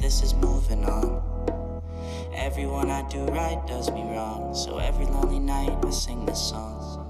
this is moving on. Everyone I do right does me wrong, so every lonely night I sing this song.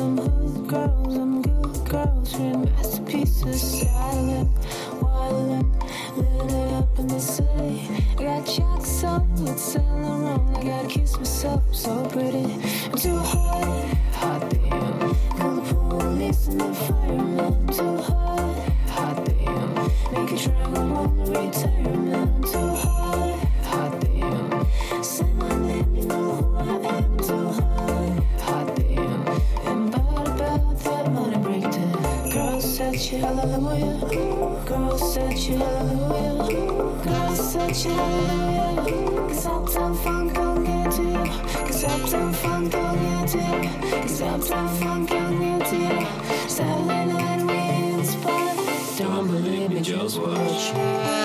hood girls, good girls, masterpieces, silent, it up in the city. I got chucks on with Saint I gotta kiss myself, so pretty. Too hot, hot damn. Call the police and the firemen, too hot, hot damn. Make a triangle on the retirement, too hot. such a hallelujah. Girl, such a hallelujah. Girl, such a hallelujah. Cause uptown funk don't get to you. Cause uptown funk don't to you. Cause uptown funk don't to you. Saturday night we inspire. Don't believe me, just watch.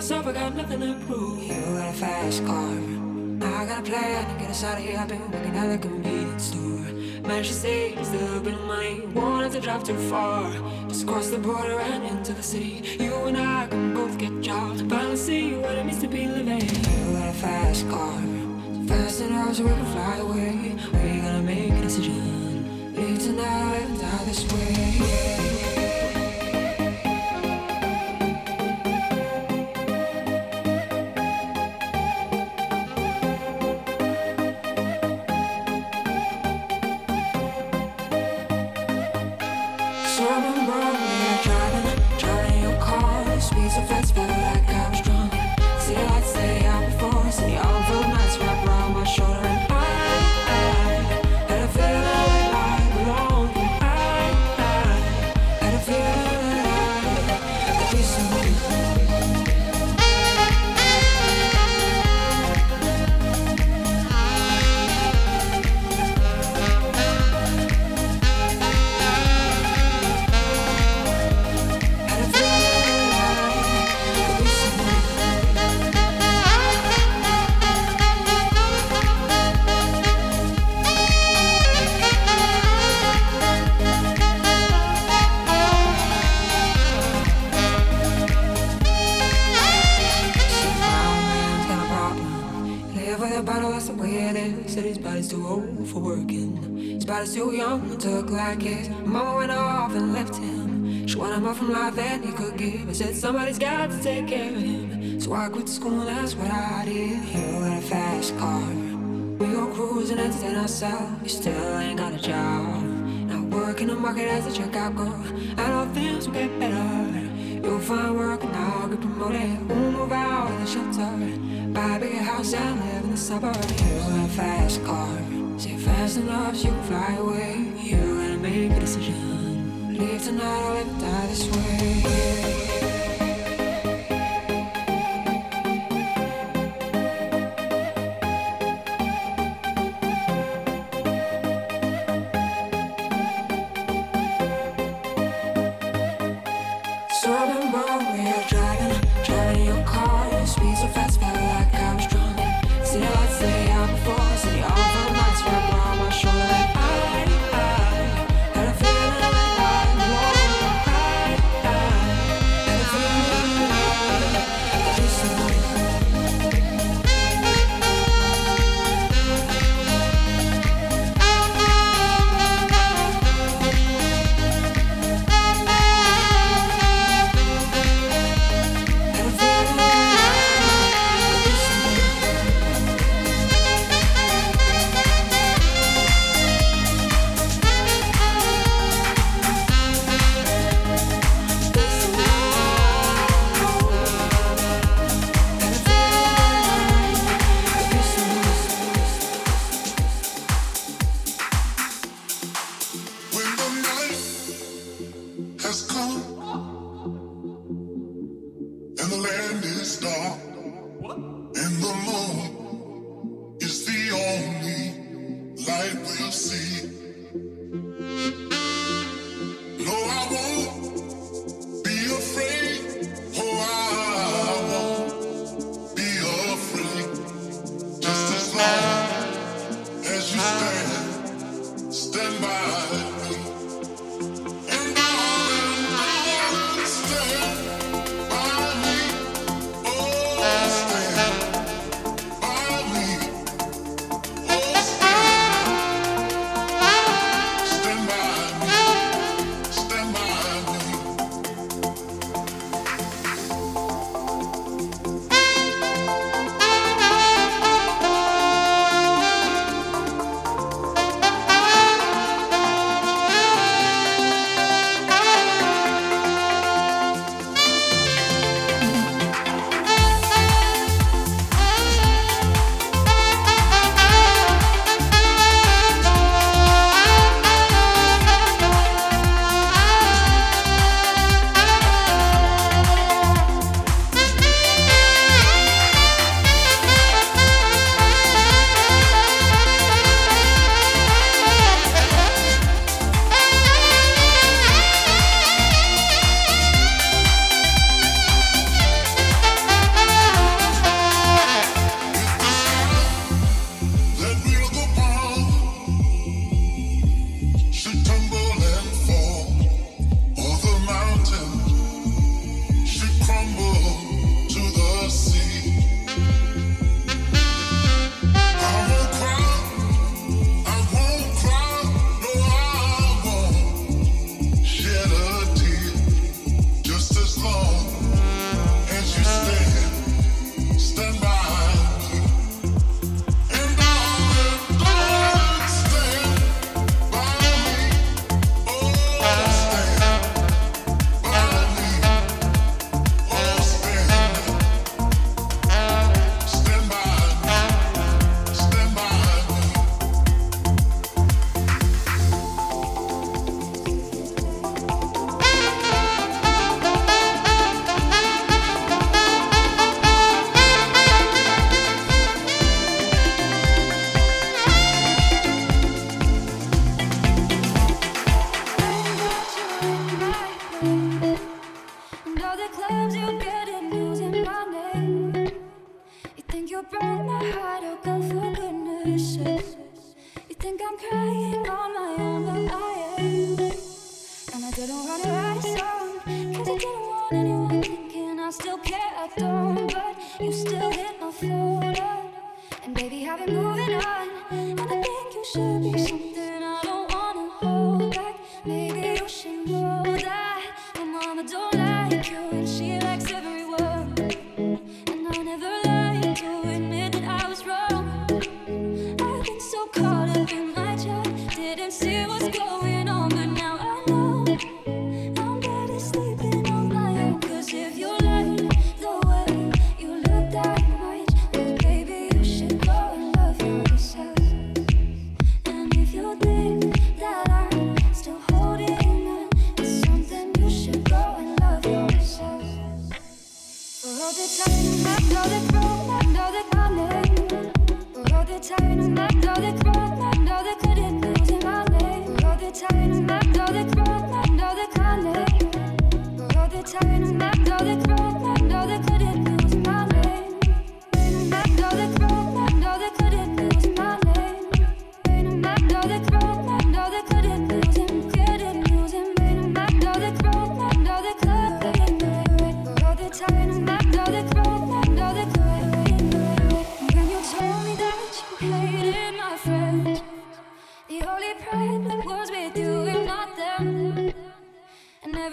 myself, I got nothing to prove. You got a fast car, I got a plan. Get us out of here, I've been working at the convenience store. Managed to save little bit of money, won't have to drive too far. Just cross the border and into the city. You and I can both get jobs, finally see what it means to be living. You got a fast car, so fast enough so we can fly away. We gotta make a decision. Leave tonight, die this way.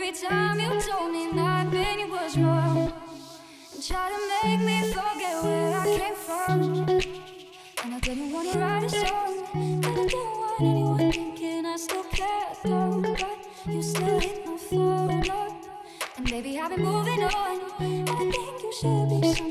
Every time you told me nothing it was wrong And tried to make me forget where I came from. And I didn't want to write a song And I didn't want anyone thinking I still care though But you still hit my phone up And baby I've been moving on. And I think you should be sorry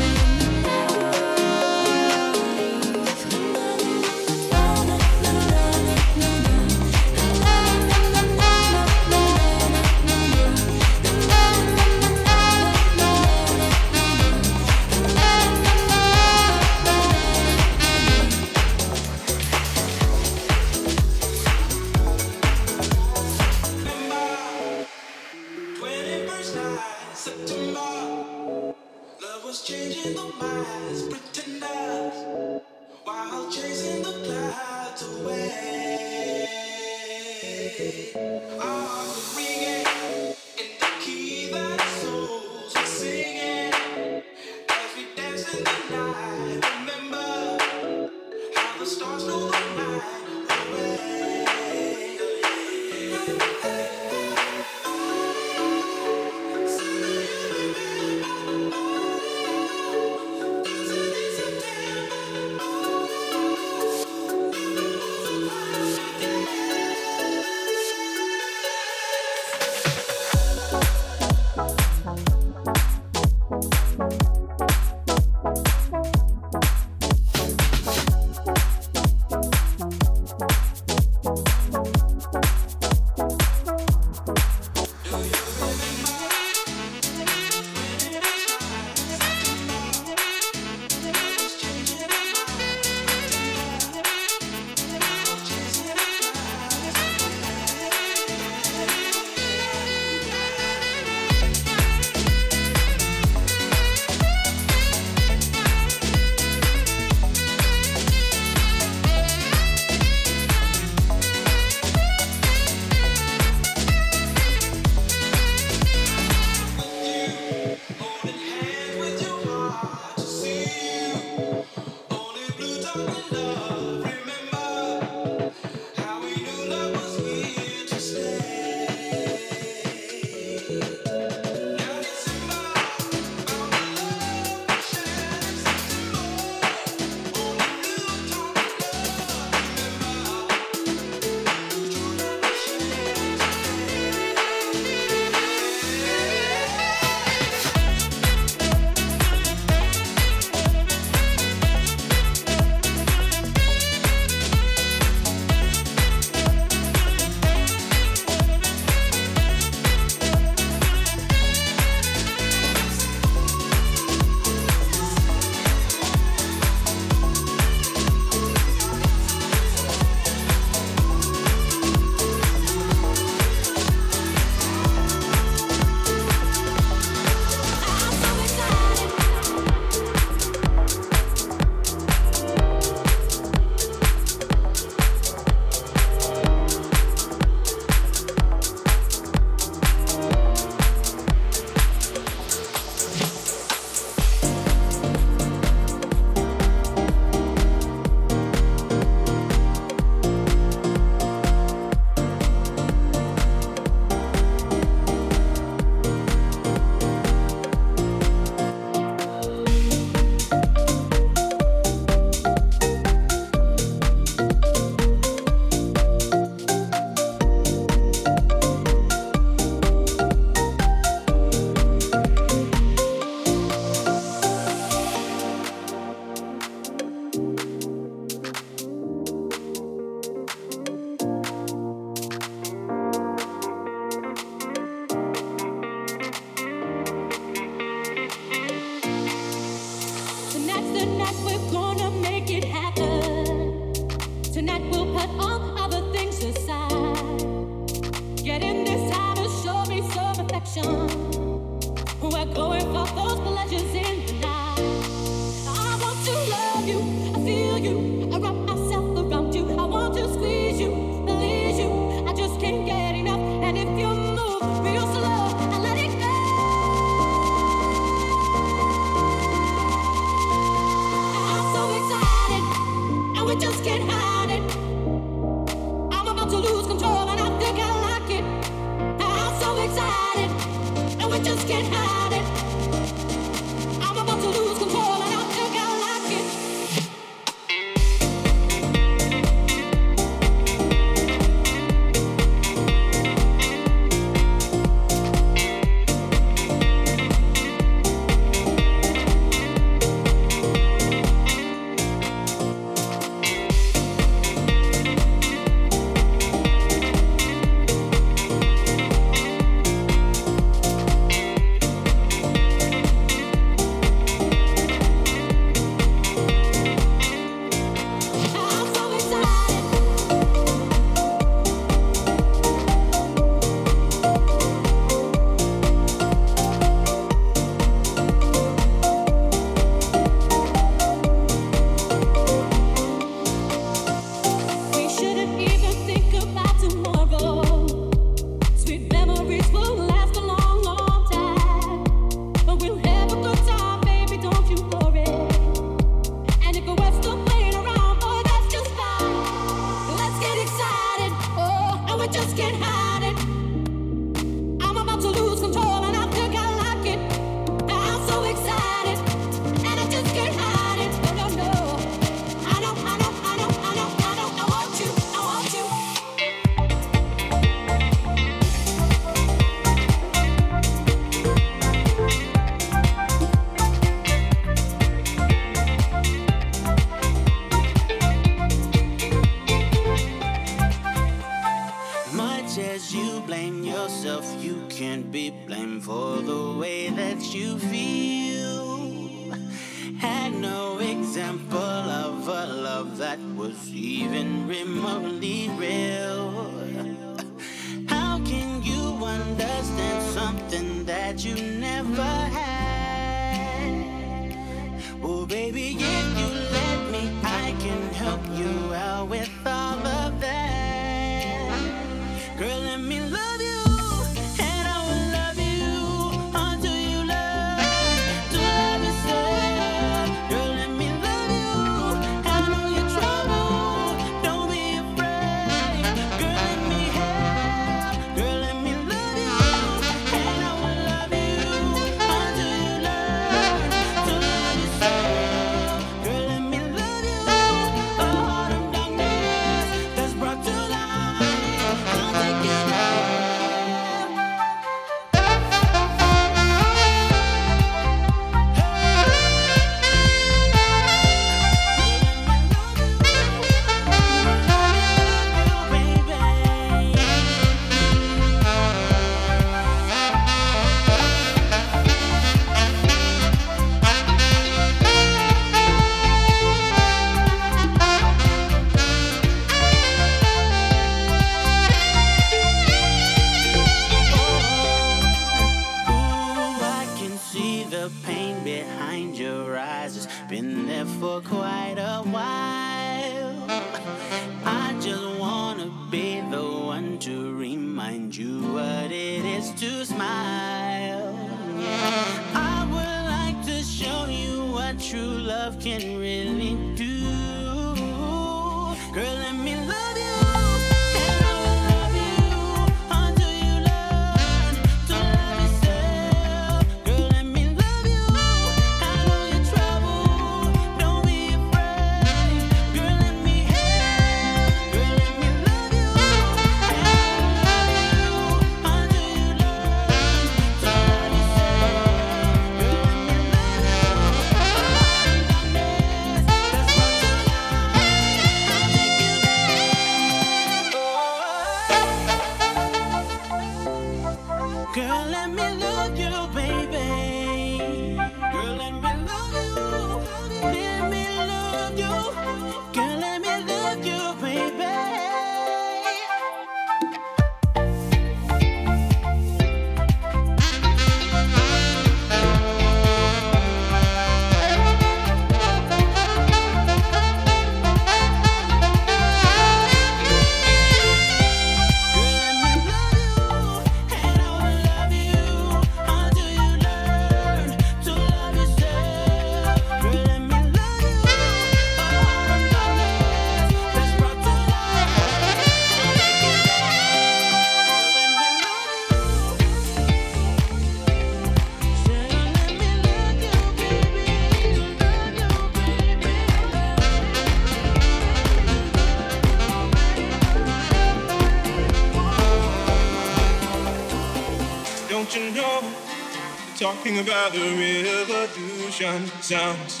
times.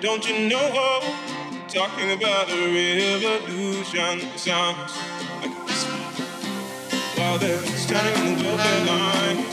Don't you know? Talking about a revolution sounds like this. While they're standing on the line.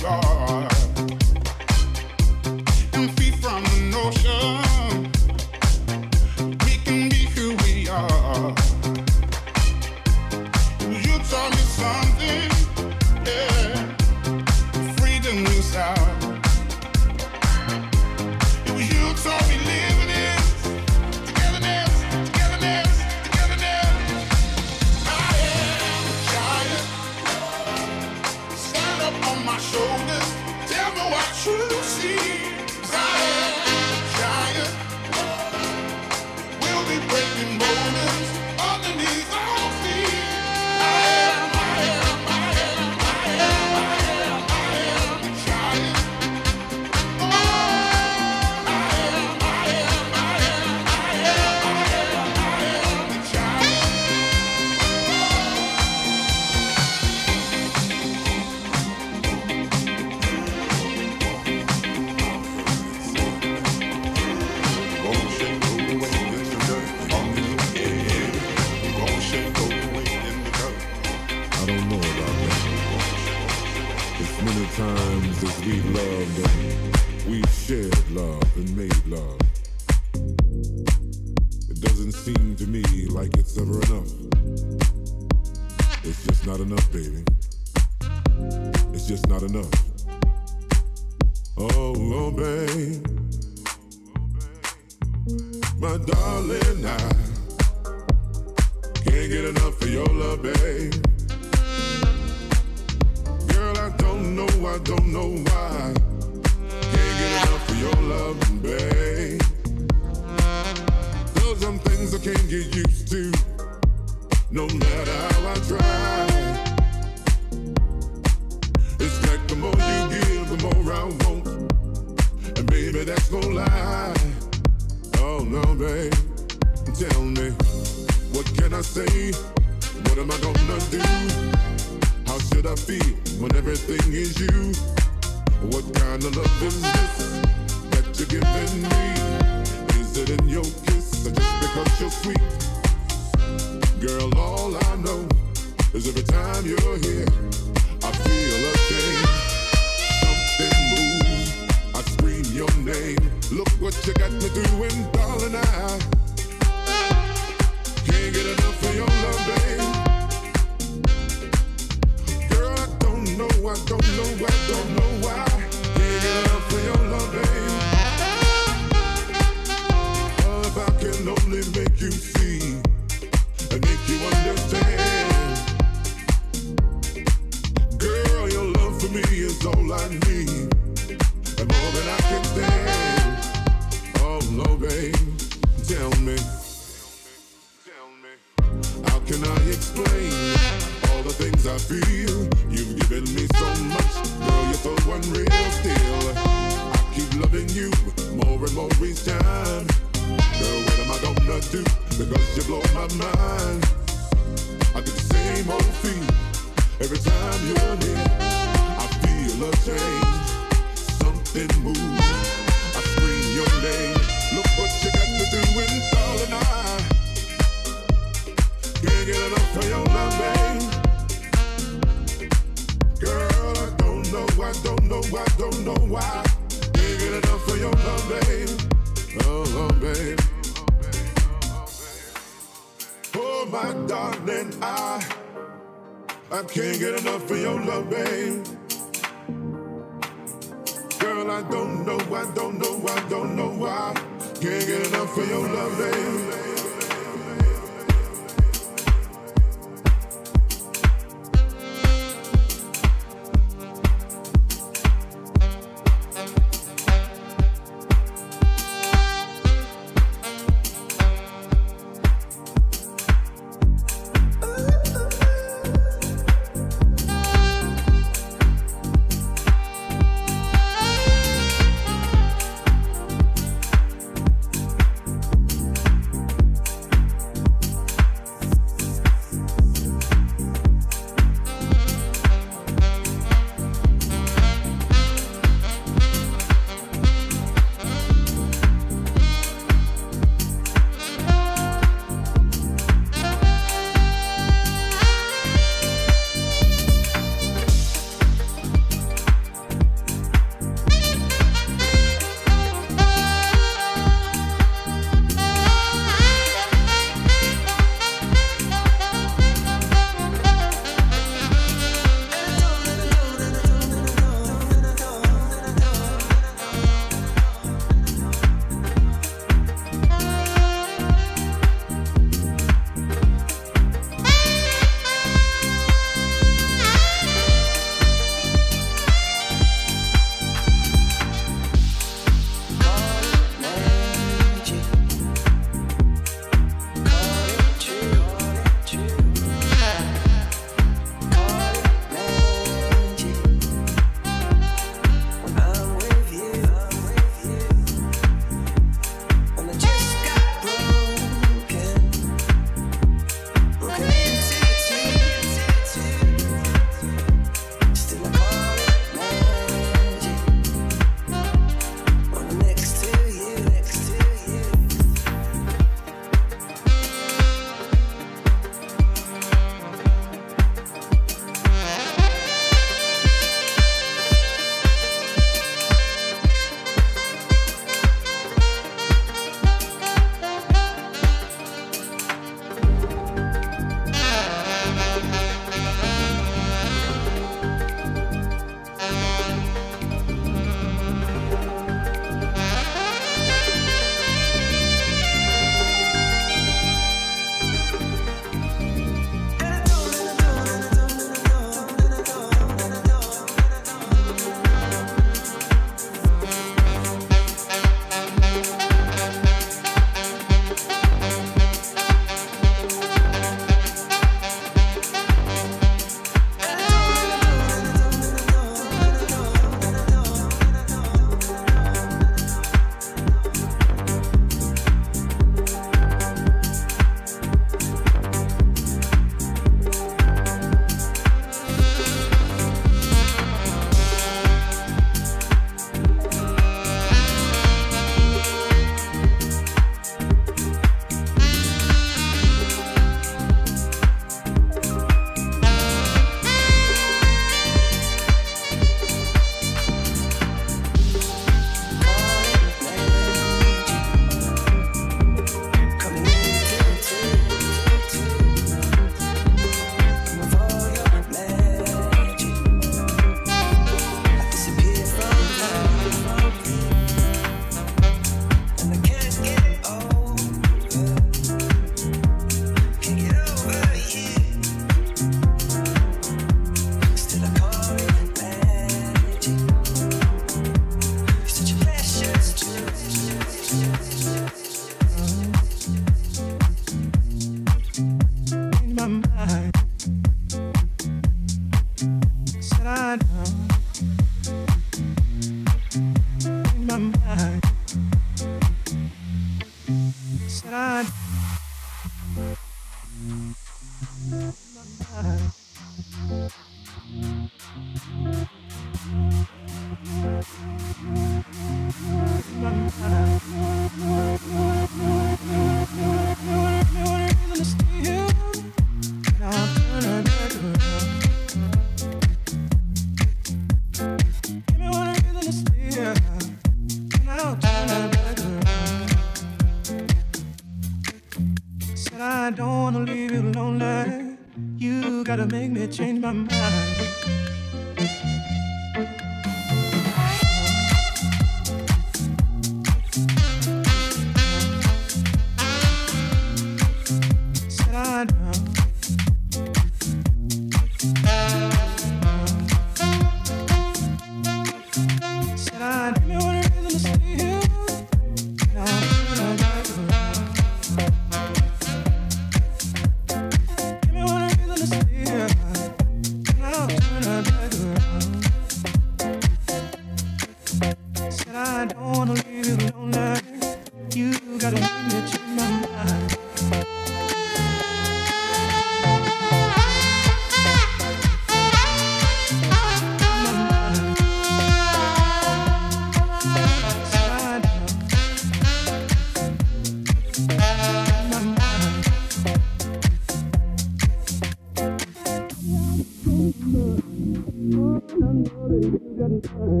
Ride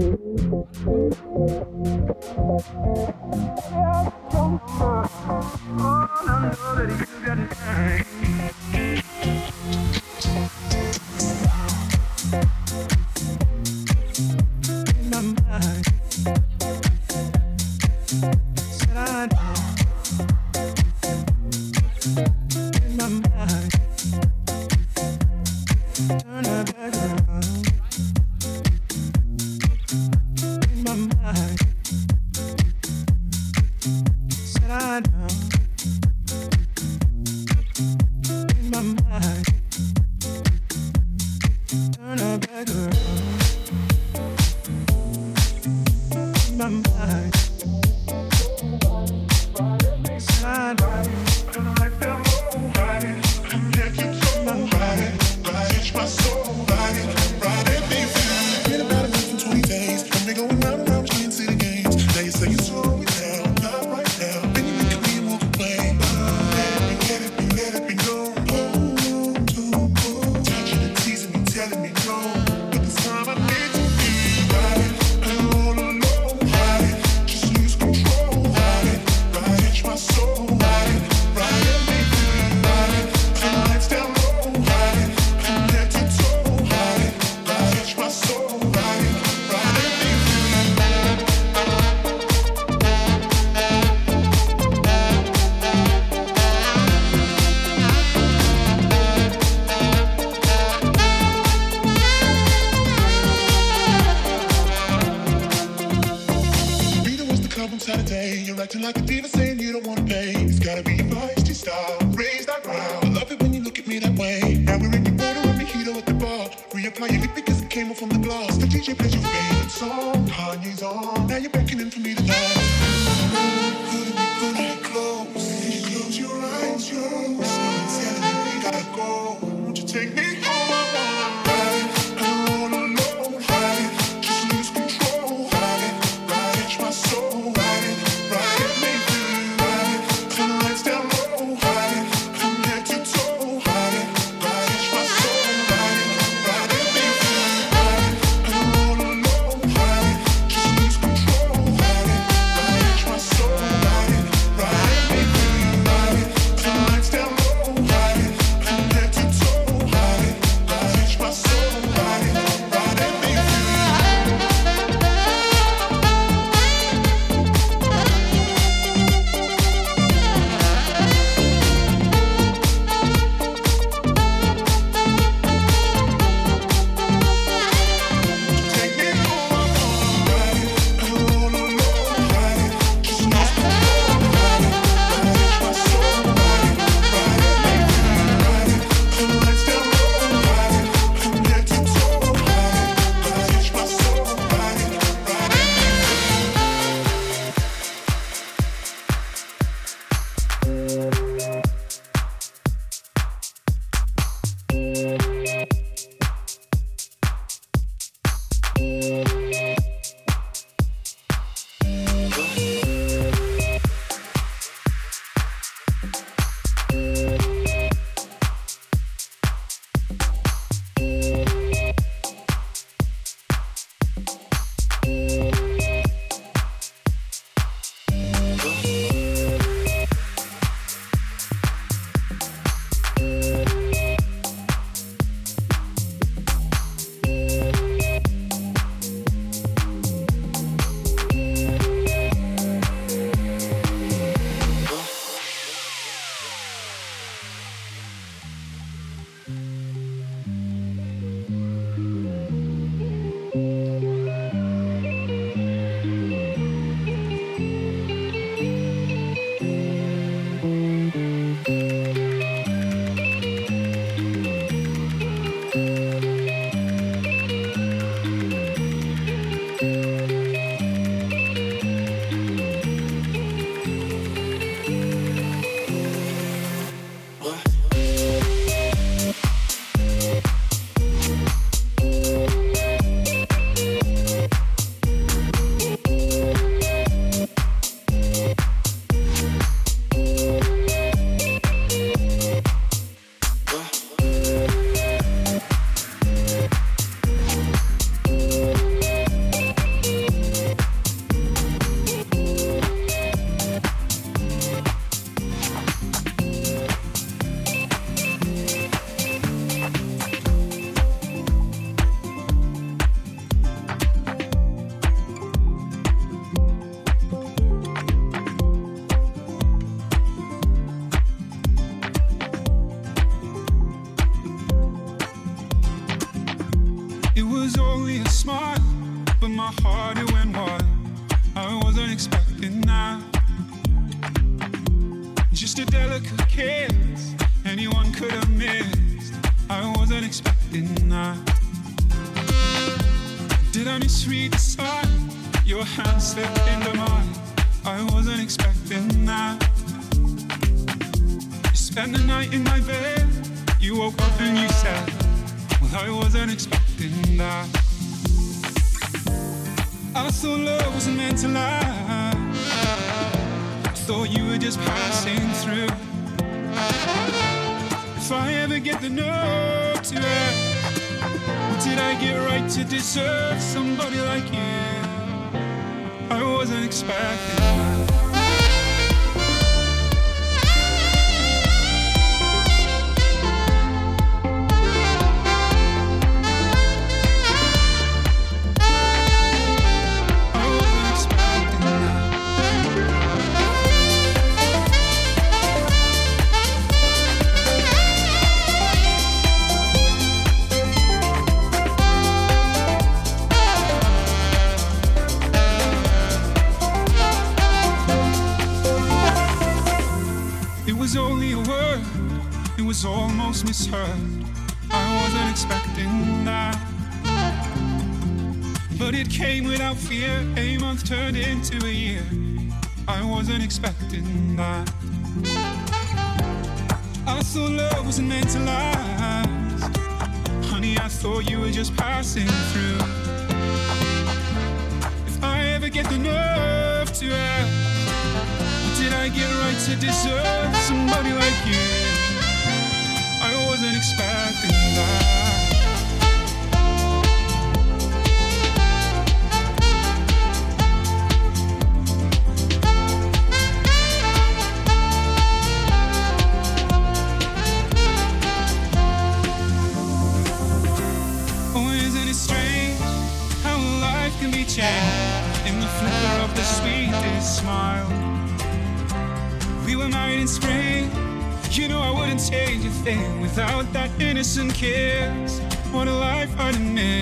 a life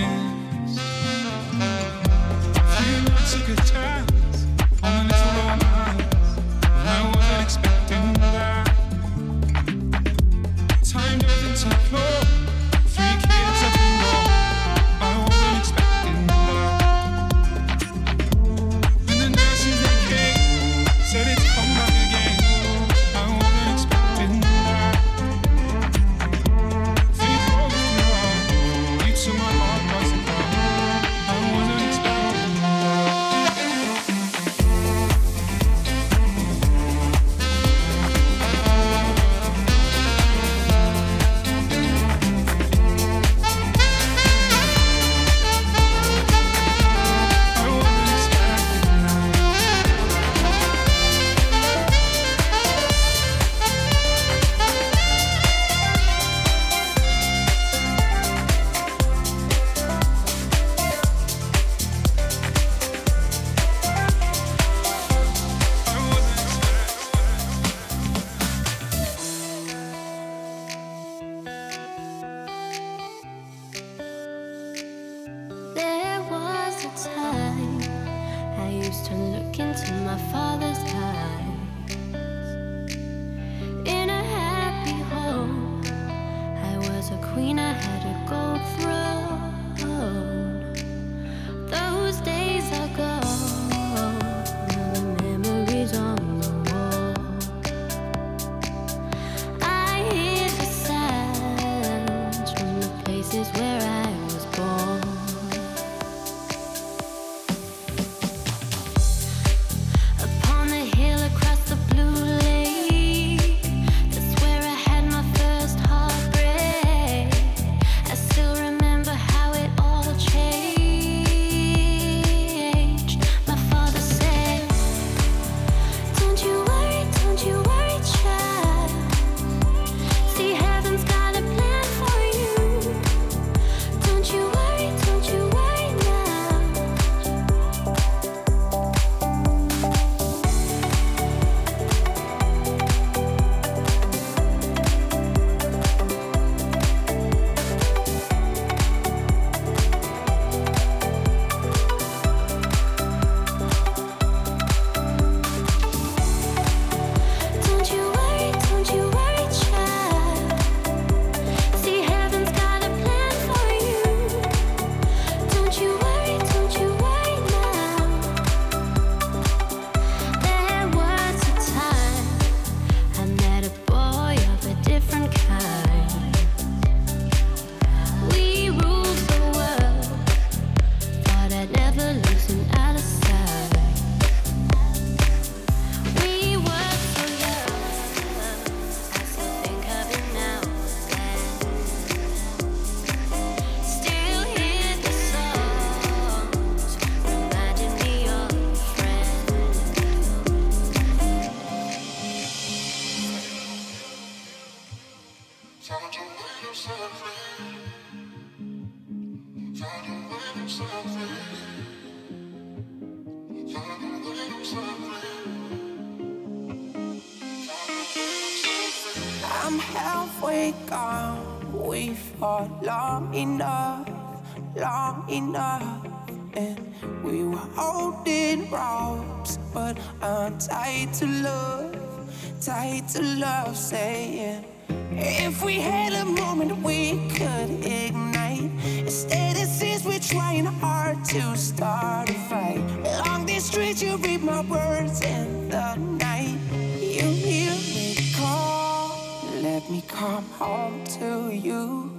tied to love, tied to love, saying. If we had a moment we could ignite. Instead it seems we're trying hard to start a fight. Along these streets you read my words in the night. You hear me call Let me come home to you.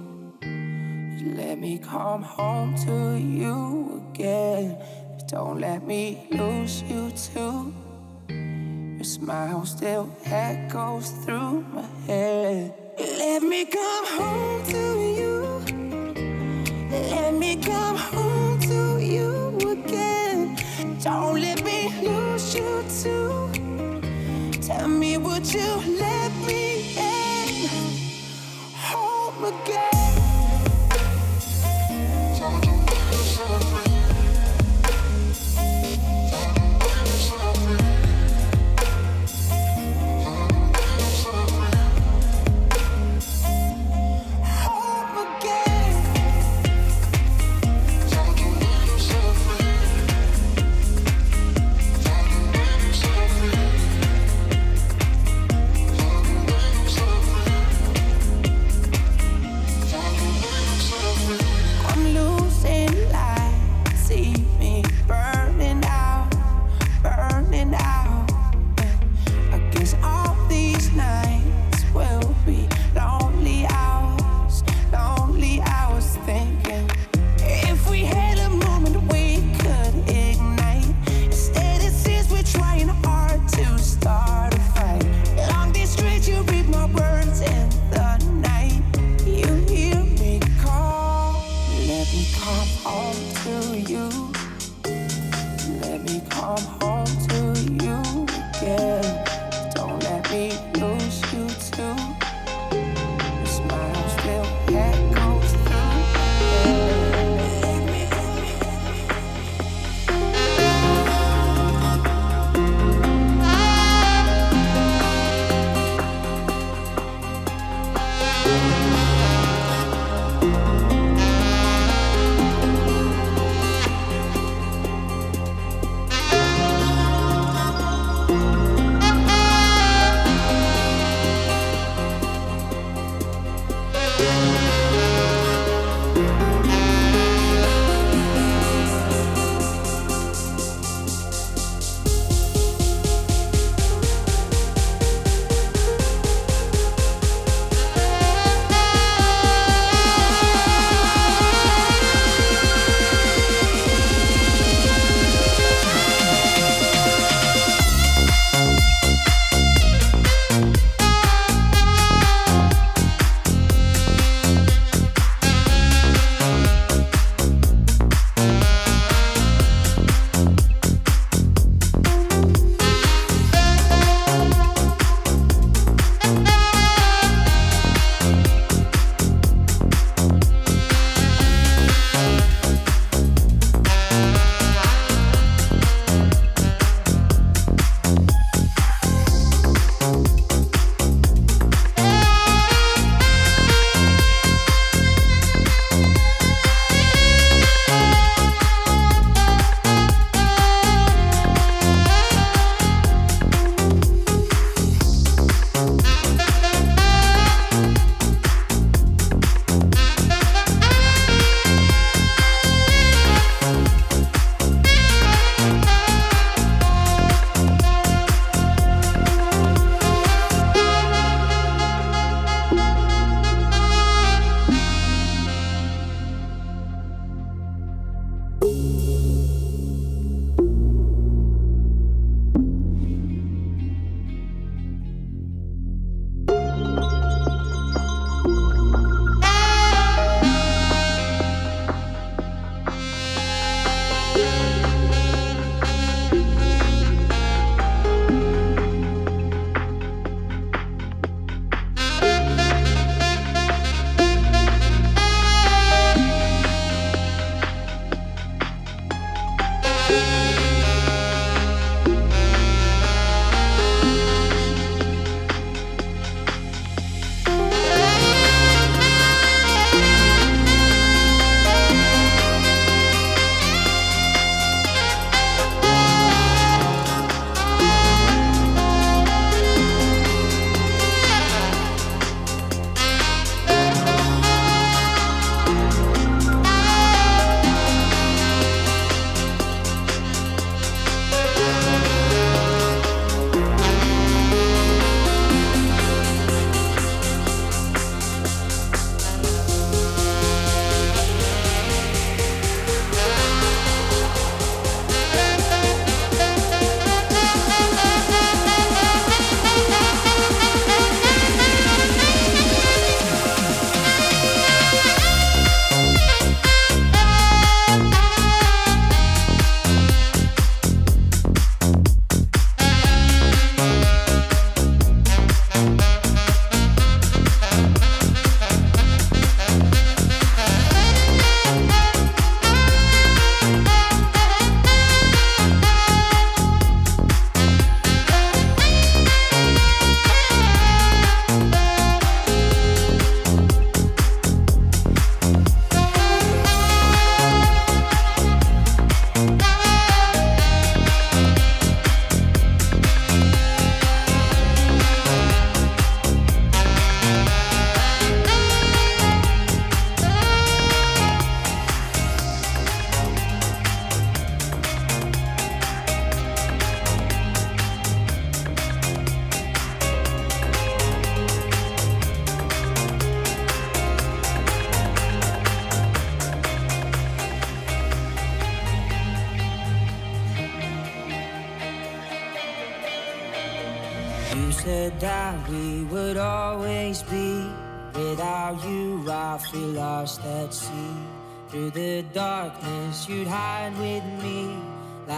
Let me come home to you again. Don't let me lose you too smile still echoes through my head. Let me come home to you. Let me come home to you again. Don't let me lose you too. Tell me, would you let me in home again?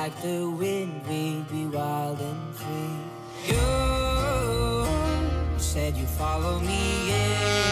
like the wind, we'd be wild and free. You said you follow me, yeah.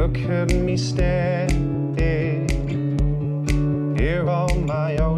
Look at me standing here on my own.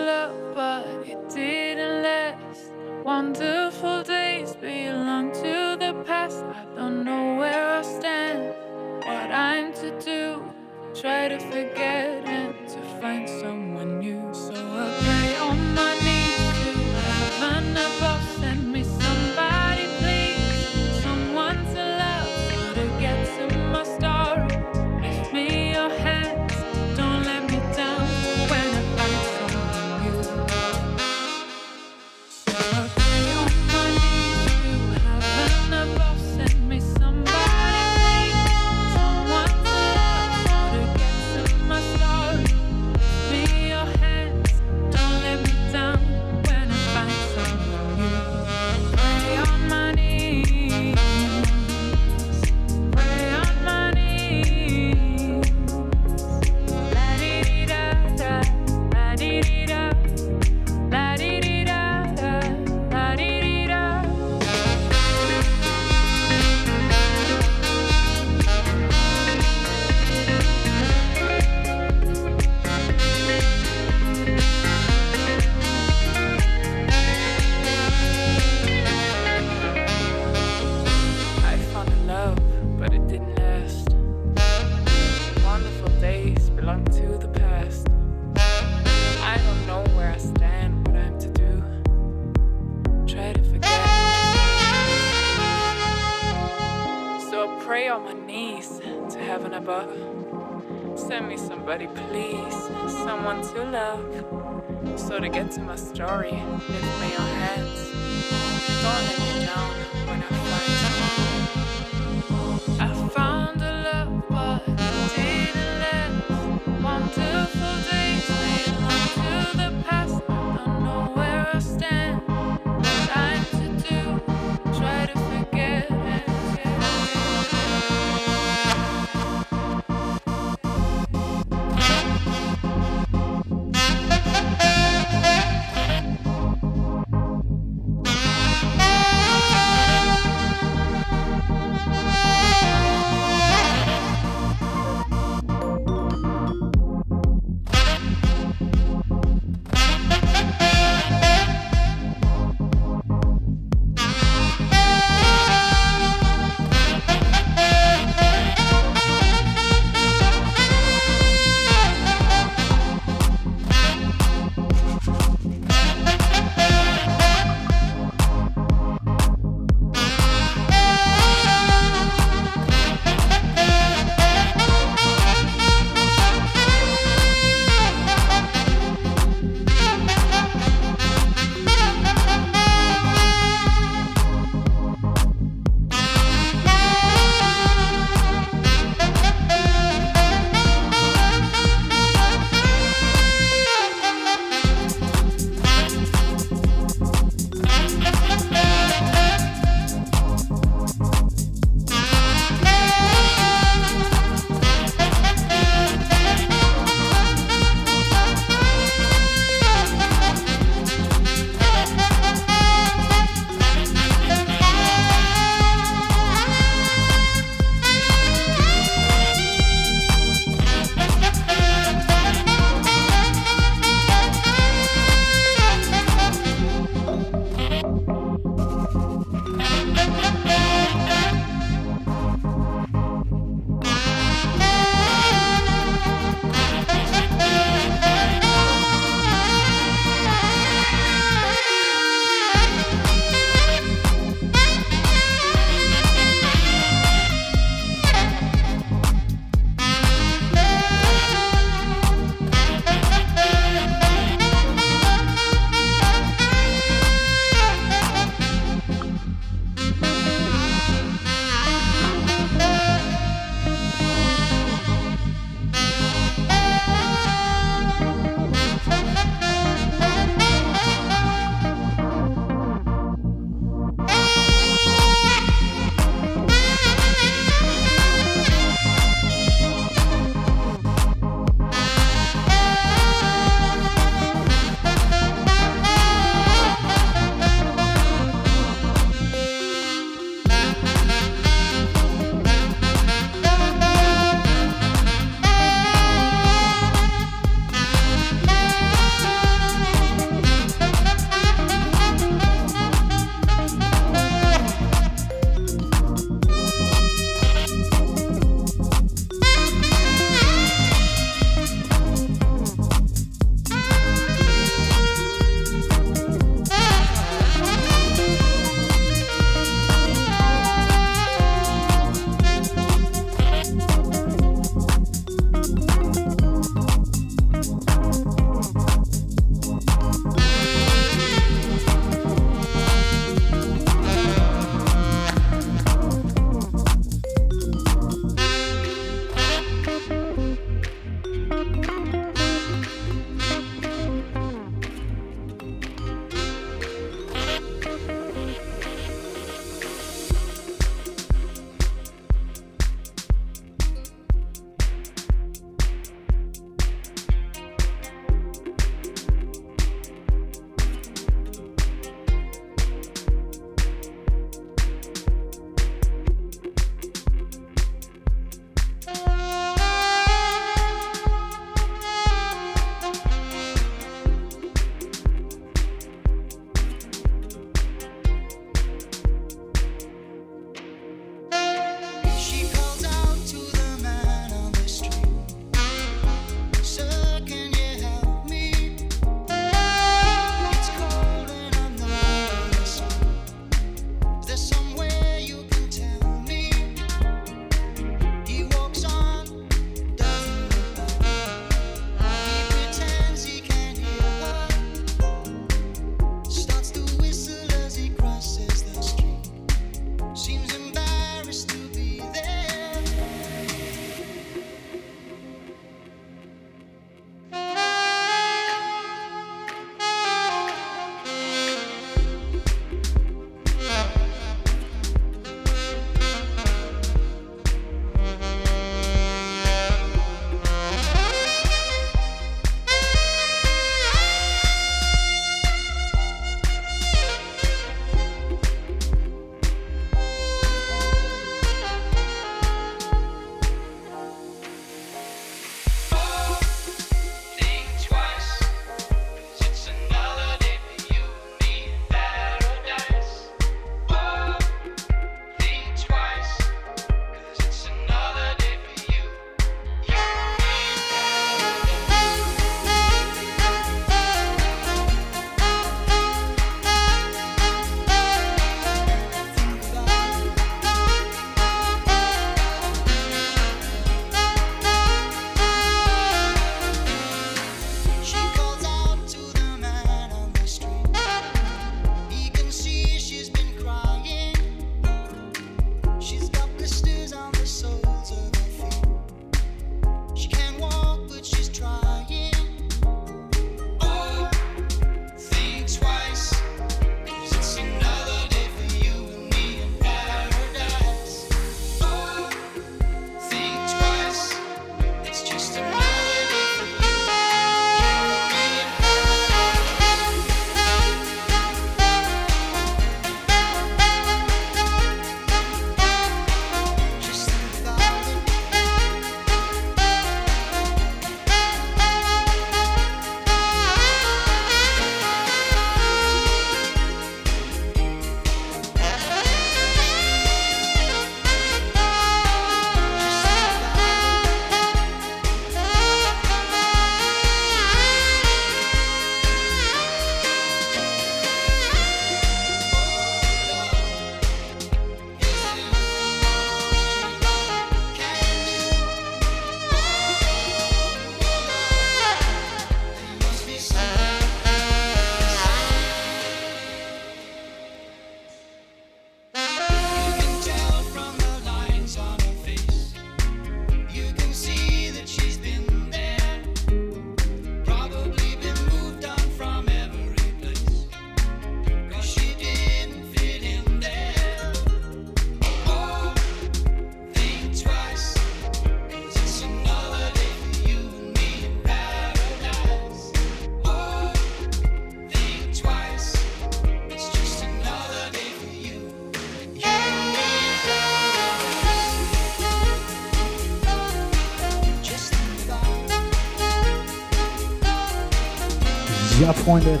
Freunde.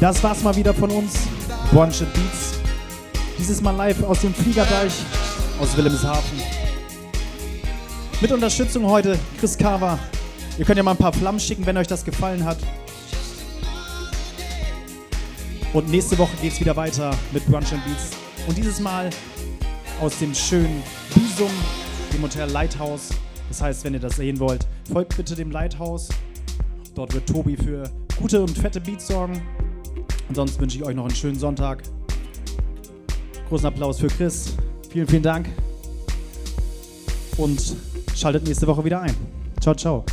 Das war's mal wieder von uns. Bunch Beats. Dieses Mal live aus dem Fliegerdeich aus Wilhelmshaven. Mit Unterstützung heute Chris Carver. Ihr könnt ja mal ein paar Flammen schicken, wenn euch das gefallen hat. Und nächste Woche geht's wieder weiter mit Brunch and Beats. Und dieses Mal aus dem schönen Büsum, dem Hotel Lighthouse. Das heißt, wenn ihr das sehen wollt, folgt bitte dem Lighthouse. Dort wird Tobi für gute und fette Beats sorgen. Und sonst wünsche ich euch noch einen schönen Sonntag. Großen Applaus für Chris. Vielen, vielen Dank. Und schaltet nächste Woche wieder ein. Ciao, ciao.